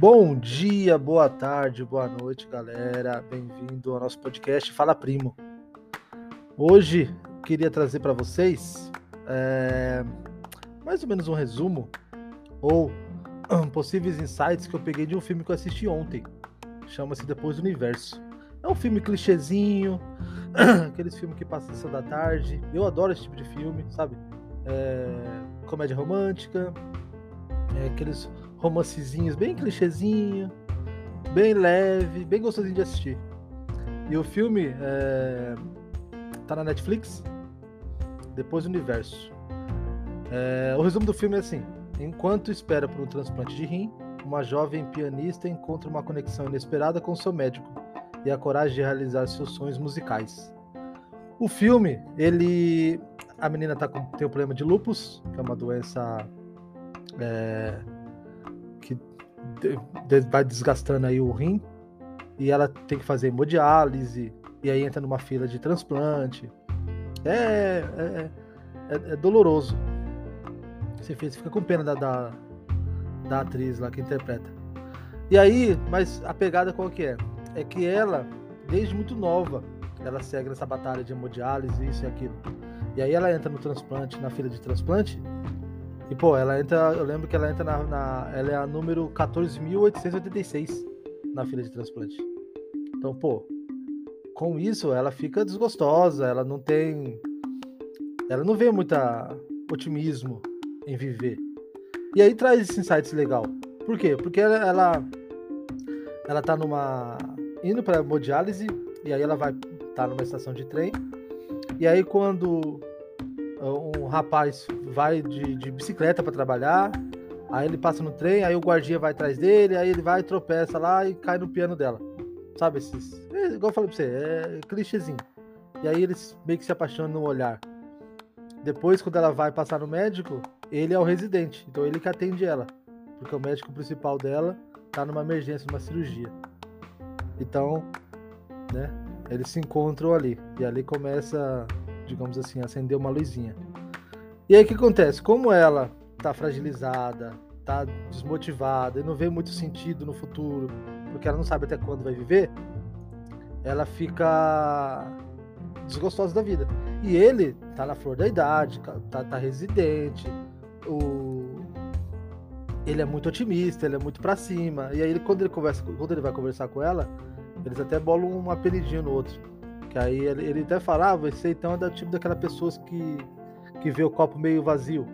Bom dia, boa tarde, boa noite, galera. Bem-vindo ao nosso podcast Fala Primo. Hoje queria trazer para vocês é, mais ou menos um resumo ou um, possíveis insights que eu peguei de um filme que eu assisti ontem. Chama-se Depois do Universo. É um filme clichêzinho, aqueles filmes que passam sessão da tarde. Eu adoro esse tipo de filme, sabe? É, comédia romântica, é, aqueles romancezinhos bem clichêzinho, bem leve, bem gostosinho de assistir. E o filme é, tá na Netflix, Depois do Universo. É, o resumo do filme é assim: enquanto espera por um transplante de rim, uma jovem pianista encontra uma conexão inesperada com seu médico e a coragem de realizar seus sonhos musicais. O filme, ele, a menina tá com, tem um problema de lupus, que é uma doença é, vai desgastando aí o rim e ela tem que fazer hemodiálise e aí entra numa fila de transplante. É, é, é, é doloroso. Você fica com pena da, da, da atriz lá que interpreta. E aí, mas a pegada qual que é? É que ela, desde muito nova, ela segue nessa batalha de hemodiálise, isso e aquilo. E aí ela entra no transplante, na fila de transplante, e, pô, ela entra. Eu lembro que ela entra na. na ela é a número 14.886 na fila de transplante. Então, pô, com isso ela fica desgostosa, ela não tem. Ela não vê muita otimismo em viver. E aí traz esse insight legal. Por quê? Porque ela, ela, ela tá numa. indo pra hemodiálise, e aí ela vai tá numa estação de trem. E aí quando um rapaz vai de, de bicicleta para trabalhar, aí ele passa no trem, aí o guardinha vai atrás dele, aí ele vai, tropeça lá e cai no piano dela. Sabe esses. É, igual eu falei pra você, é clichêzinho. E aí eles meio que se apaixonam no olhar. Depois, quando ela vai passar no médico, ele é o residente, então ele que atende ela. Porque o médico principal dela tá numa emergência, numa cirurgia. Então, né, eles se encontram ali. E ali começa digamos assim, acender uma luzinha. E aí o que acontece? Como ela tá fragilizada, tá desmotivada e não vê muito sentido no futuro, porque ela não sabe até quando vai viver, ela fica desgostosa da vida. E ele tá na flor da idade, tá, tá residente, o... ele é muito otimista, ele é muito para cima. E aí quando ele conversa, quando ele vai conversar com ela, eles até bolam um apelidinho no outro. Que aí ele, ele até falava, ah, você então é do tipo daquelas pessoas que, que vê o copo meio vazio.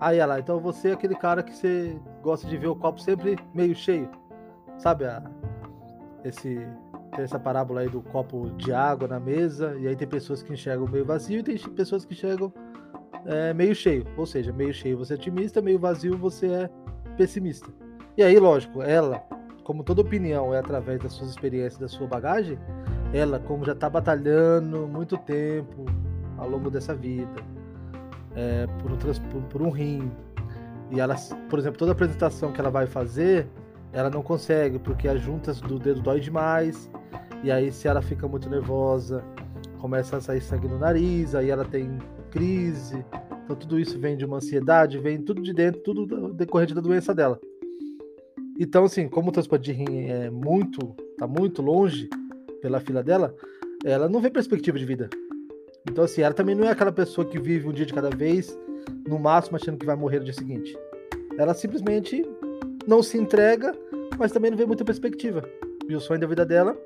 Aí ela, então você é aquele cara que você gosta de ver o copo sempre meio cheio. Sabe a, esse, essa parábola aí do copo de água na mesa, e aí tem pessoas que enxergam meio vazio e tem pessoas que enxergam é, meio cheio. Ou seja, meio cheio você é otimista, meio vazio você é pessimista. E aí, lógico, ela, como toda opinião é através das suas experiências, da sua bagagem, ela, como já está batalhando muito tempo ao longo dessa vida, é, por, um, por, um rim, e ela, por exemplo, toda apresentação que ela vai fazer, ela não consegue, porque as juntas do dedo dói demais, e aí se ela fica muito nervosa, começa a sair sangue no nariz, aí ela tem crise, então tudo isso vem de uma ansiedade, vem tudo de dentro, tudo decorrente da doença dela. Então, assim, como o transplante de rim é muito, tá muito longe, pela filha dela, ela não vê perspectiva de vida. Então, assim, ela também não é aquela pessoa que vive um dia de cada vez, no máximo achando que vai morrer no dia seguinte. Ela simplesmente não se entrega, mas também não vê muita perspectiva. E o sonho da vida dela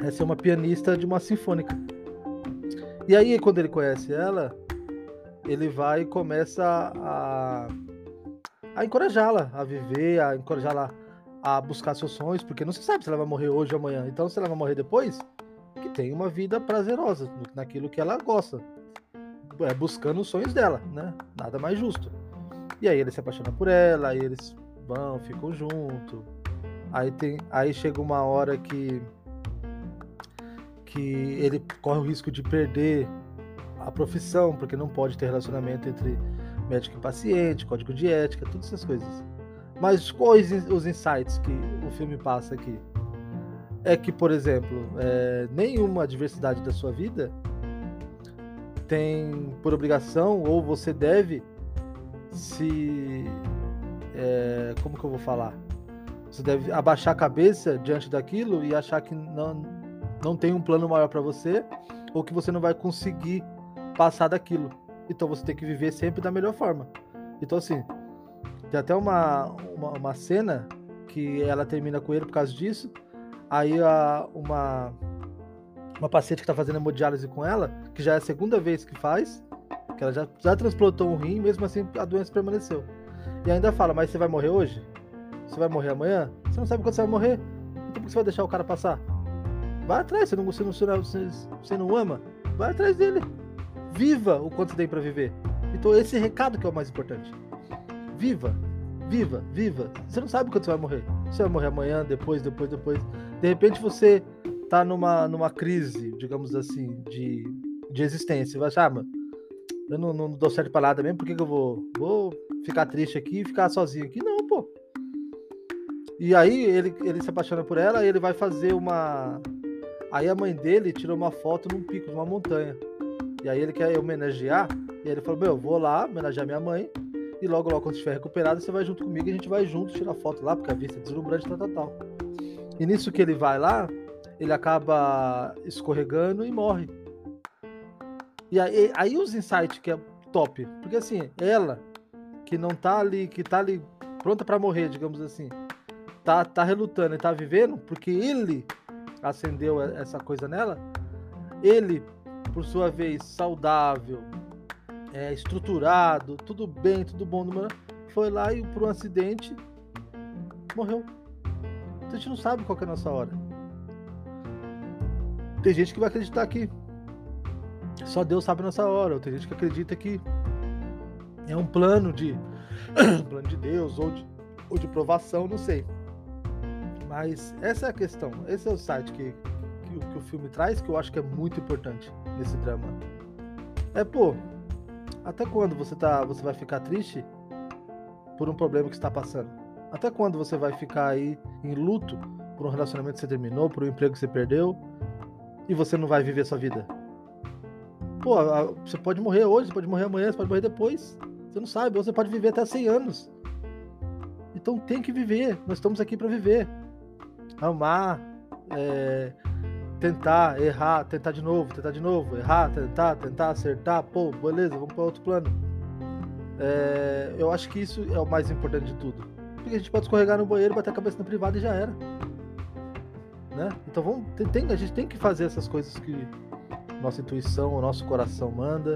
é ser uma pianista de uma sinfônica. E aí, quando ele conhece ela, ele vai e começa a, a encorajá-la a viver, a encorajá-la a buscar seus sonhos, porque não se sabe se ela vai morrer hoje ou amanhã. Então, se ela vai morrer depois, que tenha uma vida prazerosa naquilo que ela gosta, é, buscando os sonhos dela, né? Nada mais justo. E aí ele se apaixona por ela, aí eles vão, ficam junto. Aí tem, aí chega uma hora que que ele corre o risco de perder a profissão, porque não pode ter relacionamento entre médico e paciente, código de ética, todas essas coisas. Mas quais os insights que o filme passa aqui? É que, por exemplo, é, nenhuma adversidade da sua vida tem por obrigação ou você deve se. É, como que eu vou falar? Você deve abaixar a cabeça diante daquilo e achar que não, não tem um plano maior para você ou que você não vai conseguir passar daquilo. Então você tem que viver sempre da melhor forma. Então, assim, tem até uma, uma, uma cena que ela termina com ele por causa disso. Aí a, uma, uma paciente que está fazendo hemodiálise com ela, que já é a segunda vez que faz, que ela já, já transplantou um rim, mesmo assim a doença permaneceu. E ainda fala, mas você vai morrer hoje? Você vai morrer amanhã? Você não sabe quando você vai morrer? Então por que você vai deixar o cara passar? Vai atrás, você não, você não, você, você não ama? Vai atrás dele. Viva o quanto você tem para viver. Então esse recado que é o mais importante. Viva, viva, viva. Você não sabe quando você vai morrer. Você vai morrer amanhã, depois, depois, depois. De repente você tá numa, numa crise, digamos assim, de, de existência. Você vai achar, ah, mano, eu não, não dou certo pra nada mesmo, por que, que eu vou, vou ficar triste aqui e ficar sozinho aqui? Não, pô. E aí ele, ele se apaixona por ela e ele vai fazer uma. Aí a mãe dele tirou uma foto num pico de uma montanha. E aí ele quer homenagear. E aí ele falou: Meu, eu vou lá homenagear minha mãe. E logo, logo, quando estiver recuperado, você vai junto comigo e a gente vai junto tirar foto lá, porque a vista é deslumbrante, tal, tal, tal. E nisso que ele vai lá, ele acaba escorregando e morre. E aí, aí os insights que é top. Porque assim, ela, que não tá ali, que tá ali pronta para morrer, digamos assim, tá, tá relutando e tá vivendo, porque ele acendeu essa coisa nela, ele, por sua vez, saudável, é, estruturado, tudo bem, tudo bom, foi lá e por um acidente morreu. Então a gente não sabe qual é a nossa hora. Tem gente que vai acreditar que só Deus sabe a nossa hora. Ou tem gente que acredita que é um plano de um plano de Deus ou de, ou de provação, não sei. Mas essa é a questão. Esse é o site que, que, que o filme traz, que eu acho que é muito importante nesse drama. É, pô, até quando você, tá, você vai ficar triste por um problema que está passando? Até quando você vai ficar aí em luto por um relacionamento que você terminou, por um emprego que você perdeu e você não vai viver sua vida? Pô, você pode morrer hoje, você pode morrer amanhã, você pode morrer depois. Você não sabe, ou você pode viver até 100 anos. Então tem que viver. Nós estamos aqui para viver. Amar, é, tentar, errar, tentar de novo, tentar de novo, errar, tentar, tentar, acertar, pô, beleza, vamos para outro plano. É, eu acho que isso é o mais importante de tudo. Porque a gente pode escorregar no banheiro, bater a cabeça na privada e já era. Né? Então vamos, tem, a gente tem que fazer essas coisas que nossa intuição, o nosso coração manda,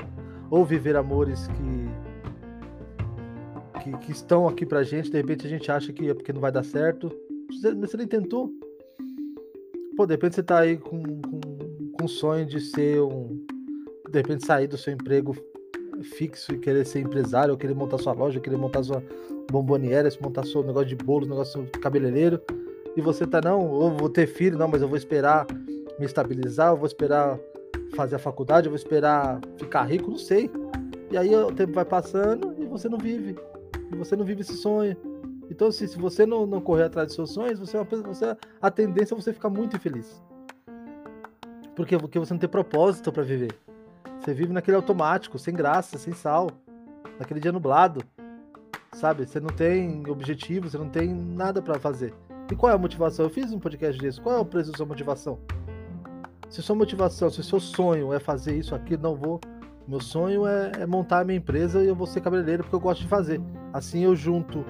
ou viver amores que, que, que estão aqui pra gente, de repente a gente acha que é porque não vai dar certo. Você, você nem tentou, Pô, de repente você tá aí com, com, com sonho de ser um. De repente sair do seu emprego fixo e querer ser empresário, ou querer montar sua loja, querer montar sua bomboniera, montar seu negócio de bolo, negócio de cabeleireiro, e você tá, não, ou vou ter filho, não, mas eu vou esperar me estabilizar, eu vou esperar fazer a faculdade, eu vou esperar ficar rico, não sei. E aí o tempo vai passando e você não vive. E você não vive esse sonho. Então, assim, se você não, não correr atrás dos seus sonhos, você, é você a tendência é você ficar muito infeliz. Porque, porque você não tem propósito para viver. Você vive naquele automático, sem graça, sem sal, naquele dia nublado. Sabe? Você não tem objetivo, você não tem nada para fazer. E qual é a motivação? Eu fiz um podcast disso. Qual é o preço da sua motivação? Se sua motivação, se seu sonho é fazer isso aqui, não vou. Meu sonho é, é montar a minha empresa e eu vou ser cabeleireiro porque eu gosto de fazer. Assim eu junto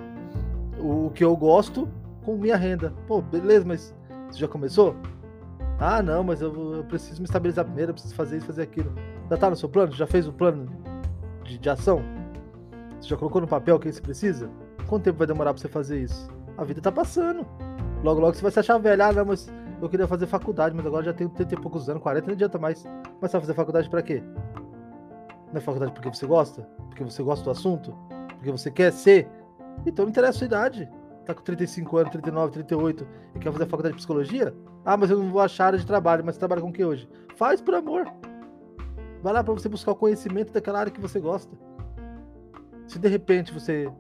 o que eu gosto com minha renda. Pô, beleza, mas você já começou? Ah, não, mas eu, eu preciso me estabilizar primeiro, eu preciso fazer isso, fazer aquilo. Já tá no seu plano? Já fez o plano de, de ação? Você já colocou no papel o que você precisa? Quanto tempo vai demorar pra você fazer isso? A vida tá passando. Logo, logo você vai se achar velho. Ah, não, mas eu queria fazer faculdade, mas agora já tenho 30 e poucos anos, 40, não adianta mais. Mas você vai fazer faculdade para quê? Não é faculdade porque você gosta? Porque você gosta do assunto? Porque você quer ser então não interessa a sua idade. Tá com 35 anos, 39, 38 e quer fazer a faculdade de psicologia? Ah, mas eu não vou achar área de trabalho, mas você trabalha com o que hoje? Faz por amor. Vai lá para você buscar o conhecimento daquela área que você gosta. Se de repente você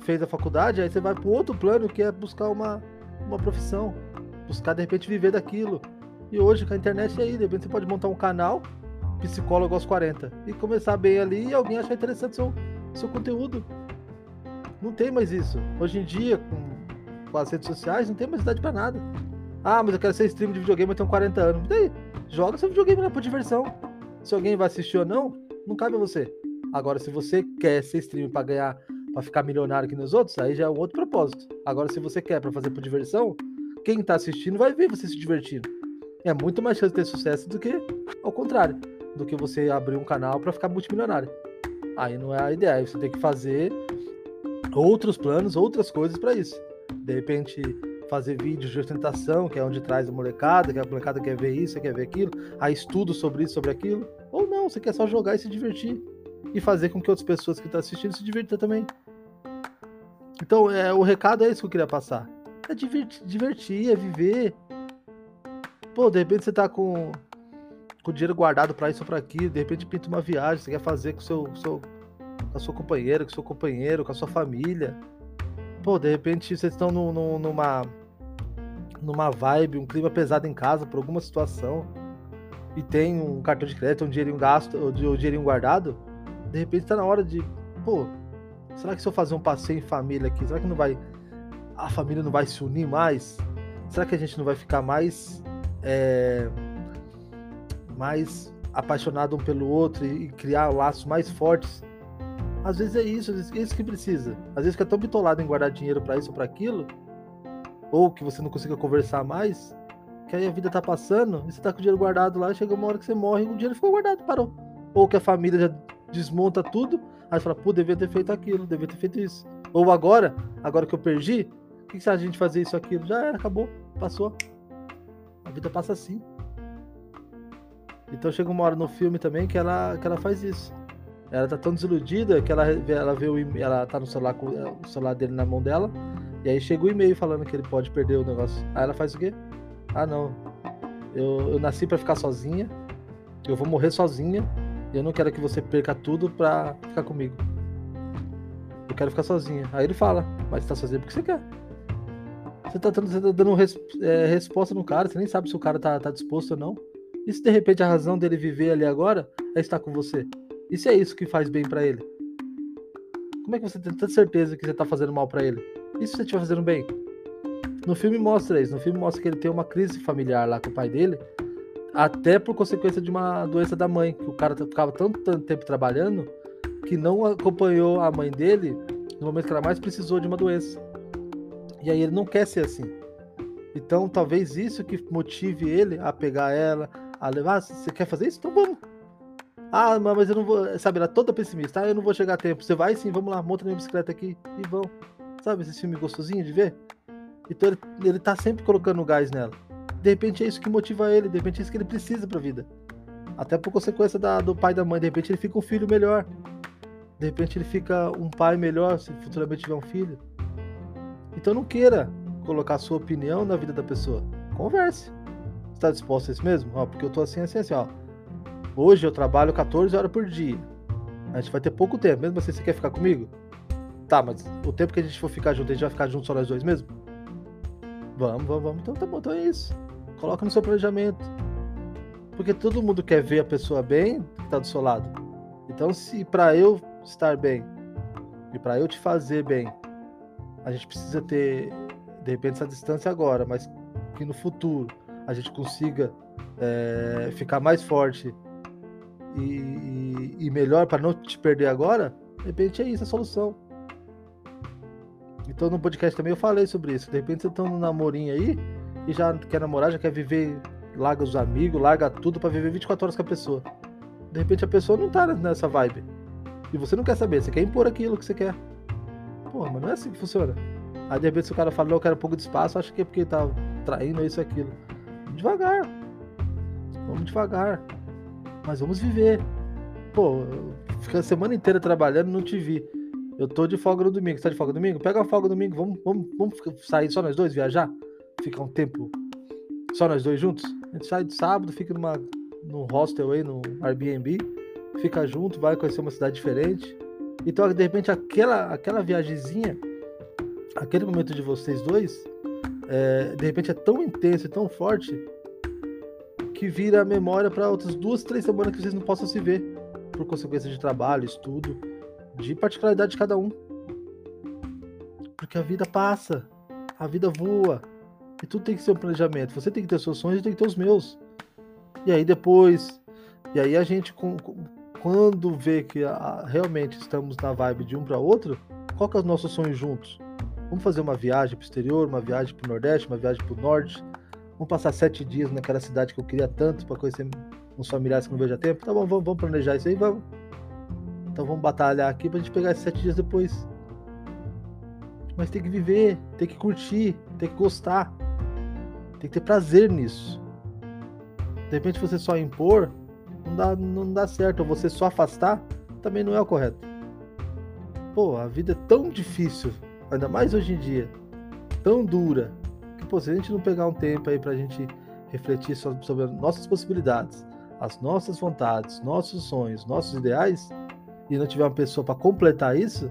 fez a faculdade, aí você vai para outro plano que é buscar uma, uma profissão. Buscar de repente viver daquilo. E hoje com a internet é aí, de repente você pode montar um canal, psicólogo aos 40, e começar bem ali e alguém achar interessante seu, seu conteúdo. Não tem mais isso. Hoje em dia, com com as redes sociais, não tem mais idade para nada. Ah, mas eu quero ser streamer de videogame, eu tenho 40 anos. Daí? Joga seu videogame lá por diversão. Se alguém vai assistir ou não, não cabe a você. Agora, se você quer ser streamer para ganhar, para ficar milionário aqui nos outros, aí já é um outro propósito. Agora, se você quer para fazer por diversão, quem tá assistindo vai ver você se divertindo. É muito mais chance de ter sucesso do que ao contrário, do que você abrir um canal para ficar multimilionário. Aí não é a ideia, você tem que fazer outros planos, outras coisas para isso. De repente, fazer vídeos de ostentação, que é onde traz a molecada, que a molecada quer ver isso, quer ver aquilo, aí estudo sobre isso, sobre aquilo. Ou não, você quer só jogar e se divertir. E fazer com que outras pessoas que estão assistindo se divirtam também. Então, é, o recado é isso que eu queria passar. É divertir, divertir é viver. Pô, de repente você tá com, com dinheiro guardado para isso ou pra aquilo, de repente pinta uma viagem, você quer fazer com seu, seu com a sua companheira, com o seu companheiro, com a sua família. Pô, de repente vocês estão no, no, numa numa vibe, um clima pesado em casa por alguma situação e tem um cartão de crédito, um dinheirinho gasto, ou um dinheirinho guardado, de repente tá na hora de, pô, será que se eu fazer um passeio em família aqui, será que não vai a família não vai se unir mais? Será que a gente não vai ficar mais é, mais apaixonado um pelo outro e, e criar laços mais fortes às vezes é isso, às vezes é isso que precisa. Às vezes fica tão bitolado em guardar dinheiro para isso ou para aquilo, ou que você não consiga conversar mais, que aí a vida tá passando e você tá com o dinheiro guardado lá, chega uma hora que você morre e o dinheiro ficou guardado, parou. Ou que a família já desmonta tudo, aí você fala, pô, devia ter feito aquilo, devia ter feito isso. Ou agora, agora que eu perdi, o que, que se a gente fazer isso aquilo? Já era, acabou, passou. A vida passa assim. Então chega uma hora no filme também que ela, que ela faz isso. Ela tá tão desiludida que ela, ela vê o ela tá no celular com o celular dele na mão dela. E aí chega o e-mail falando que ele pode perder o negócio. Aí ela faz o quê? Ah não. Eu, eu nasci para ficar sozinha. Eu vou morrer sozinha. E eu não quero que você perca tudo pra ficar comigo. Eu quero ficar sozinha. Aí ele fala, mas tá sozinha porque você quer. Você tá, dando, você tá dando res, é, resposta no cara, você nem sabe se o cara tá, tá disposto ou não. E se de repente a razão dele viver ali agora é estar com você? E se é isso que faz bem para ele? Como é que você tem tanta certeza que você tá fazendo mal para ele? E se você estiver fazendo bem? No filme mostra isso. No filme mostra que ele tem uma crise familiar lá com o pai dele, até por consequência de uma doença da mãe, que o cara ficava tanto, tanto tempo trabalhando que não acompanhou a mãe dele no momento que ela mais precisou de uma doença. E aí ele não quer ser assim. Então talvez isso que motive ele a pegar ela, a levar. Ah, você quer fazer isso? Então vamos. Ah, mas eu não vou. Sabe, ela é toda pessimista. Ah, eu não vou chegar a tempo. Você vai sim, vamos lá, monta minha bicicleta aqui e vão. Sabe, esse filme gostosinho de ver? Então ele, ele tá sempre colocando gás nela. De repente é isso que motiva ele, de repente é isso que ele precisa pra vida. Até por consequência da, do pai e da mãe, de repente ele fica um filho melhor. De repente ele fica um pai melhor se futuramente tiver um filho. Então não queira colocar sua opinião na vida da pessoa. Converse. Está disposto a isso mesmo? Ó, porque eu tô assim, assim, assim, ó. Hoje eu trabalho 14 horas por dia. A gente vai ter pouco tempo. Mesmo assim, você quer ficar comigo? Tá, mas o tempo que a gente for ficar junto, a gente vai ficar junto só nós dois mesmo? Vamos, vamos, vamos. Então tá bom, então é isso. Coloca no seu planejamento. Porque todo mundo quer ver a pessoa bem que tá do seu lado. Então, se para eu estar bem e para eu te fazer bem, a gente precisa ter, de repente, essa distância agora, mas que no futuro a gente consiga é, ficar mais forte e, e, melhor para não te perder agora, de repente é isso a solução. Então no podcast também eu falei sobre isso. De repente você tá num namorinho aí e já quer namorar, já quer viver, larga os amigos, larga tudo para viver 24 horas com a pessoa. De repente a pessoa não tá nessa vibe. E você não quer saber, você quer impor aquilo que você quer. Pô, mas não é assim que funciona. Aí de repente se o cara fala, não, eu quero um pouco de espaço, acho que é porque tá traindo isso aquilo. Devagar. Vamos devagar. Mas vamos viver. Pô, fica a semana inteira trabalhando não te vi. Eu tô de folga no domingo. Você tá de folga no domingo? Pega a folga no domingo. Vamos, vamos, vamos sair só nós dois, viajar? Ficar um tempo só nós dois juntos? A gente sai de sábado, fica numa, num hostel aí, no Airbnb. Fica junto, vai conhecer uma cidade diferente. Então, de repente, aquela, aquela viagemzinha, aquele momento de vocês dois, é, de repente é tão intenso e tão forte que vira memória para outras duas, três semanas que vocês não possam se ver, por consequência de trabalho, estudo, de particularidade de cada um. Porque a vida passa. A vida voa. E tudo tem que ser um planejamento. Você tem que ter seus sonhos e tem que ter os meus. E aí depois. E aí a gente, quando vê que realmente estamos na vibe de um para outro, qual que é os nossos sonhos juntos? Vamos fazer uma viagem para o exterior, uma viagem para o Nordeste, uma viagem para o Norte. Vamos passar sete dias naquela cidade que eu queria tanto para conhecer uns familiares que não vejo há tempo. Tá bom, vamos, vamos planejar isso aí, vamos. Então vamos batalhar aqui pra gente pegar esses sete dias depois. Mas tem que viver, tem que curtir, tem que gostar. Tem que ter prazer nisso. De repente você só impor, não dá, não dá certo. Ou você só afastar, também não é o correto. Pô, a vida é tão difícil, ainda mais hoje em dia, tão dura, pô, se a gente não pegar um tempo aí pra gente refletir sobre, sobre as nossas possibilidades, as nossas vontades, nossos sonhos, nossos ideais, e não tiver uma pessoa para completar isso,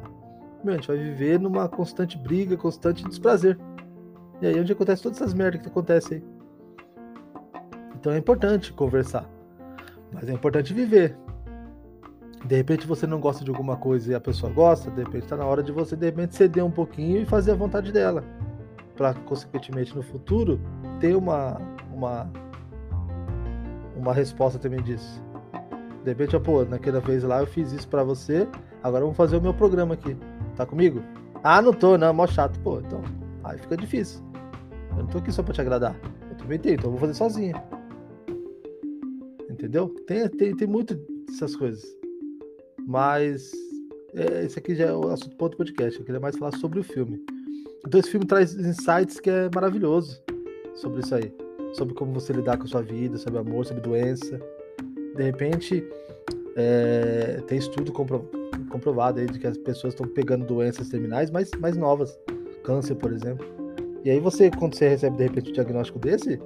meu, a gente vai viver numa constante briga, constante desprazer. E aí é onde acontece todas essas merdas que acontecem aí. Então é importante conversar. Mas é importante viver. De repente você não gosta de alguma coisa e a pessoa gosta, de repente está na hora de você de repente ceder um pouquinho e fazer a vontade dela. Para consequentemente no futuro ter uma uma uma resposta também disso. De repente, pô, naquela vez lá eu fiz isso para você, agora vamos fazer o meu programa aqui. Tá comigo? Ah, não tô, não, mó chato. Pô, então, aí fica difícil. Eu não tô aqui só pra te agradar. Eu também tenho, então eu vou fazer sozinho. Entendeu? Tem, tem, tem muito dessas coisas. Mas é, esse aqui já é o assunto do podcast. Eu queria mais falar sobre o filme. Então esse filme traz insights que é maravilhoso sobre isso aí. Sobre como você lidar com a sua vida, sobre amor, sobre doença. De repente, é, tem estudo compro, comprovado aí de que as pessoas estão pegando doenças terminais mais, mais novas. Câncer, por exemplo. E aí você, quando você recebe de repente um diagnóstico desse,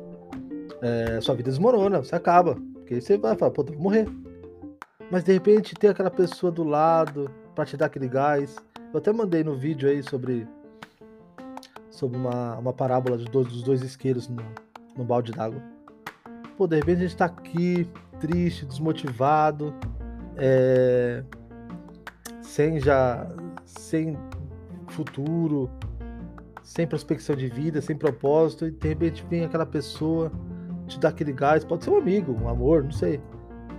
é, sua vida desmorona, você acaba. Porque você vai falar, pô, vou morrer. Mas de repente tem aquela pessoa do lado para te dar aquele gás. Eu até mandei no vídeo aí sobre sobre uma, uma parábola dos dois, dos dois isqueiros no, no balde d'água. Pô, de repente a gente tá aqui, triste, desmotivado, é, sem já. sem futuro, sem prospecção de vida, sem propósito, e de repente vem aquela pessoa te dá aquele gás, pode ser um amigo, um amor, não sei.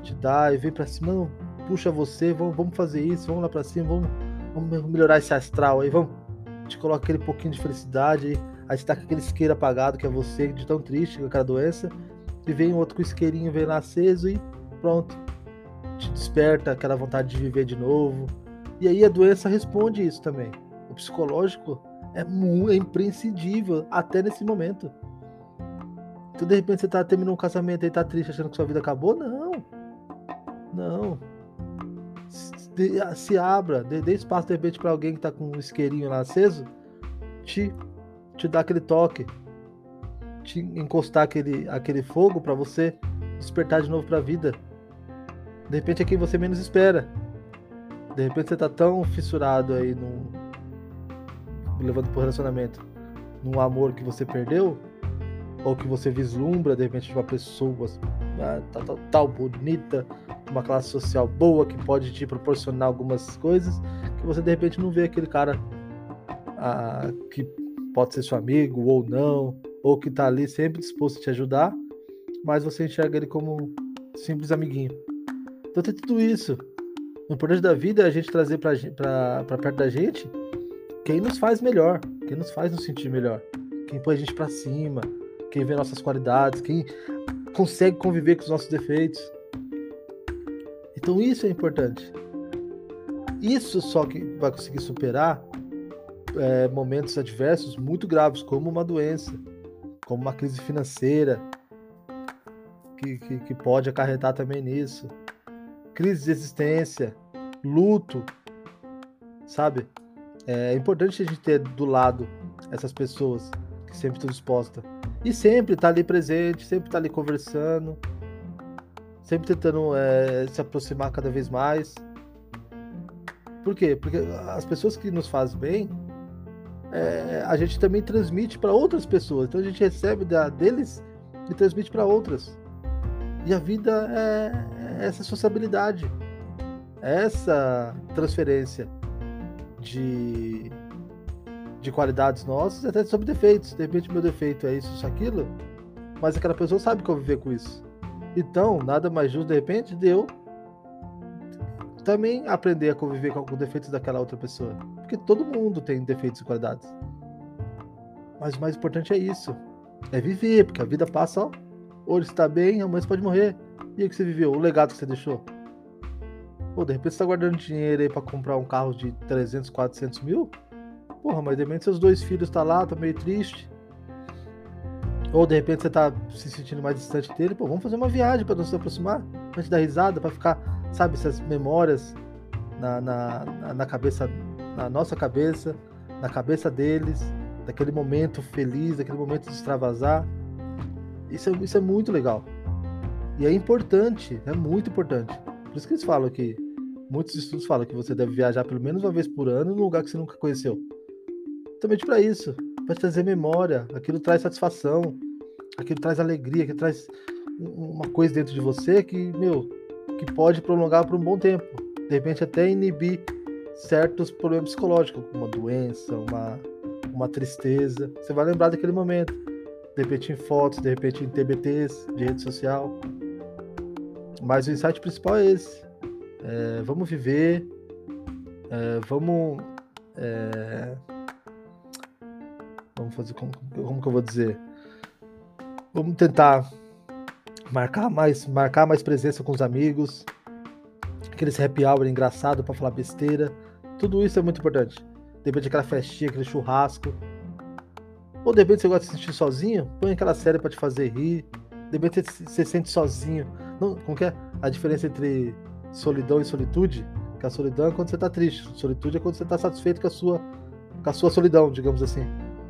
Te dá e vem pra cima, não, puxa você, vamos, vamos fazer isso, vamos lá pra cima, vamos, vamos melhorar esse astral aí, vamos. Te coloca aquele pouquinho de felicidade aí, você tá com aquele isqueiro apagado que é você, de tão triste com aquela doença, e vem outro com o isqueirinho, vem lá aceso e pronto. Te desperta aquela vontade de viver de novo. E aí a doença responde isso também. O psicológico é, muito, é imprescindível até nesse momento. Então, de repente, você tá terminando um casamento e tá triste achando que sua vida acabou? Não. Não. Se, se abra, dê, dê, espaço de repente para alguém que tá com um isqueirinho lá aceso, te, te dá aquele toque, te encostar aquele, aquele fogo para você despertar de novo para a vida. De repente é quem você menos espera. De repente você tá tão fissurado aí num levando pro relacionamento, num amor que você perdeu, ou que você vislumbra de repente de uma pessoa ah, tal, tal, tal, bonita, uma classe social boa que pode te proporcionar algumas coisas que você de repente não vê aquele cara ah, que pode ser seu amigo ou não, ou que tá ali sempre disposto a te ajudar, mas você enxerga ele como um simples amiguinho. Então tem tudo isso. O importante da vida é a gente trazer para perto da gente quem nos faz melhor, quem nos faz nos sentir melhor, quem põe a gente para cima, quem vê nossas qualidades, quem consegue conviver com os nossos defeitos. Então isso é importante. Isso só que vai conseguir superar é, momentos adversos muito graves, como uma doença, como uma crise financeira, que, que, que pode acarretar também nisso, crise de existência, luto, sabe? É importante a gente ter do lado essas pessoas que sempre estão dispostas e sempre tá ali presente, sempre tá ali conversando, sempre tentando é, se aproximar cada vez mais. Por quê? Porque as pessoas que nos fazem bem, é, a gente também transmite para outras pessoas. Então a gente recebe da, deles e transmite para outras. E a vida é, é essa sociabilidade, é essa transferência de, de qualidades nossas, até sobre defeitos. De repente, meu defeito é isso, isso, aquilo, mas aquela pessoa sabe conviver com isso. Então, nada mais justo, de repente, de eu também aprender a conviver com os defeitos daquela outra pessoa. Porque todo mundo tem defeitos e qualidades. Mas o mais importante é isso. É viver, porque a vida passa, ó. Hoje está bem, amanhã você pode morrer. E o que você viveu? O legado que você deixou? Pô, de repente você tá guardando dinheiro aí pra comprar um carro de 300, 400 mil? Porra, mas de repente seus dois filhos tá lá, tá meio triste. Ou de repente você tá se sentindo mais distante dele, pô, vamos fazer uma viagem para nos aproximar, pra gente dar risada, para ficar, sabe, essas memórias na, na, na cabeça, na nossa cabeça, na cabeça deles, daquele momento feliz, daquele momento de extravasar. Isso é, isso é muito legal. E é importante, é muito importante. Por isso que eles falam que muitos estudos falam que você deve viajar pelo menos uma vez por ano num lugar que você nunca conheceu. Também para isso, para trazer memória, aquilo traz satisfação, aquilo traz alegria, aquilo traz uma coisa dentro de você que, meu, que pode prolongar por um bom tempo. De repente até inibir certos problemas psicológicos, uma doença, uma, uma tristeza. Você vai lembrar daquele momento. De repente em fotos, de repente em TBTs de rede social. Mas o insight principal é esse. É, vamos viver, é, vamos. É, vamos fazer. Como, como que eu vou dizer? Vamos tentar marcar mais, marcar mais presença com os amigos. Aqueles happy hour engraçado para falar besteira. Tudo isso é muito importante. De repente aquela festinha, aquele churrasco. Ou de repente você gosta de se sentir sozinho, põe aquela série para te fazer rir. De você se sente sozinho não, como que é? A diferença entre solidão e solitude? Que a solidão é quando você tá triste. Solitude é quando você tá satisfeito com a sua, com a sua solidão, digamos assim.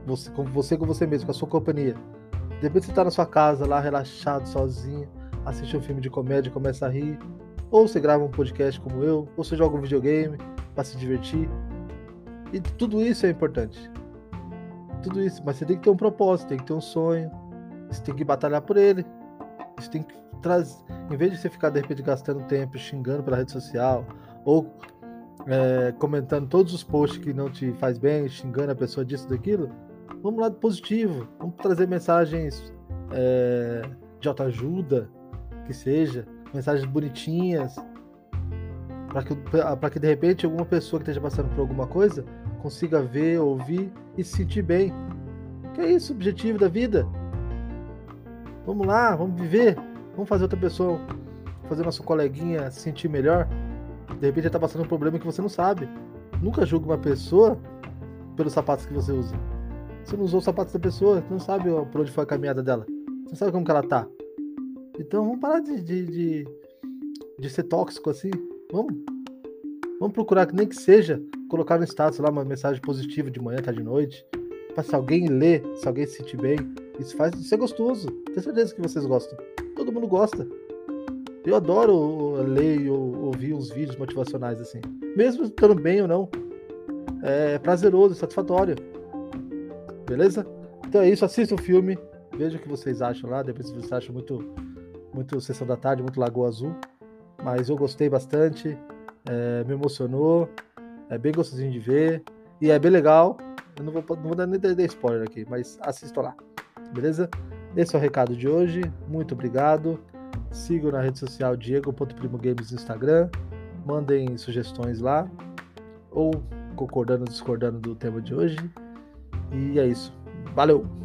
Você com você com você mesmo, com a sua companhia. De repente você tá na sua casa lá, relaxado, sozinho, assiste um filme de comédia e começa a rir. Ou você grava um podcast como eu, ou você joga um videogame para se divertir. E tudo isso é importante. Tudo isso, mas você tem que ter um propósito, tem que ter um sonho. Você tem que batalhar por ele. Você tem que traz, em vez de você ficar de repente gastando tempo xingando pela rede social ou é, comentando todos os posts que não te faz bem, xingando a pessoa disso daquilo, vamos lá do positivo, vamos trazer mensagens é, de autoajuda, que seja, mensagens bonitinhas, para que, para que de repente alguma pessoa que esteja passando por alguma coisa consiga ver, ouvir e se sentir bem. Que é isso, o objetivo da vida. Vamos lá, vamos viver. Vamos fazer outra pessoa, fazer nossa coleguinha se sentir melhor. De repente ele tá passando um problema que você não sabe. Nunca julgue uma pessoa pelos sapatos que você usa. Você não usou os sapatos da pessoa, você não sabe por onde foi a caminhada dela. Você não sabe como que ela tá. Então vamos parar de, de, de, de ser tóxico assim. Vamos. Vamos procurar que nem que seja colocar no status lá uma mensagem positiva de manhã, tarde de noite. Pra se alguém ler, se alguém se sentir bem. Isso faz isso é gostoso. Tenho certeza que vocês gostam todo mundo gosta. Eu adoro ler e ouvir uns vídeos motivacionais assim. Mesmo estando bem ou não. É prazeroso, satisfatório. Beleza? Então é isso, assista o filme. Veja o que vocês acham lá. Depois se vocês acham muito, muito Sessão da Tarde, muito Lagoa Azul. Mas eu gostei bastante. É, me emocionou. É bem gostosinho de ver. E é bem legal. Eu não vou, não vou dar nem dar spoiler aqui, mas assista lá. Beleza? Esse é o recado de hoje. Muito obrigado. Sigam na rede social Diego.primogames no Instagram. Mandem sugestões lá. Ou concordando ou discordando do tema de hoje. E é isso. Valeu!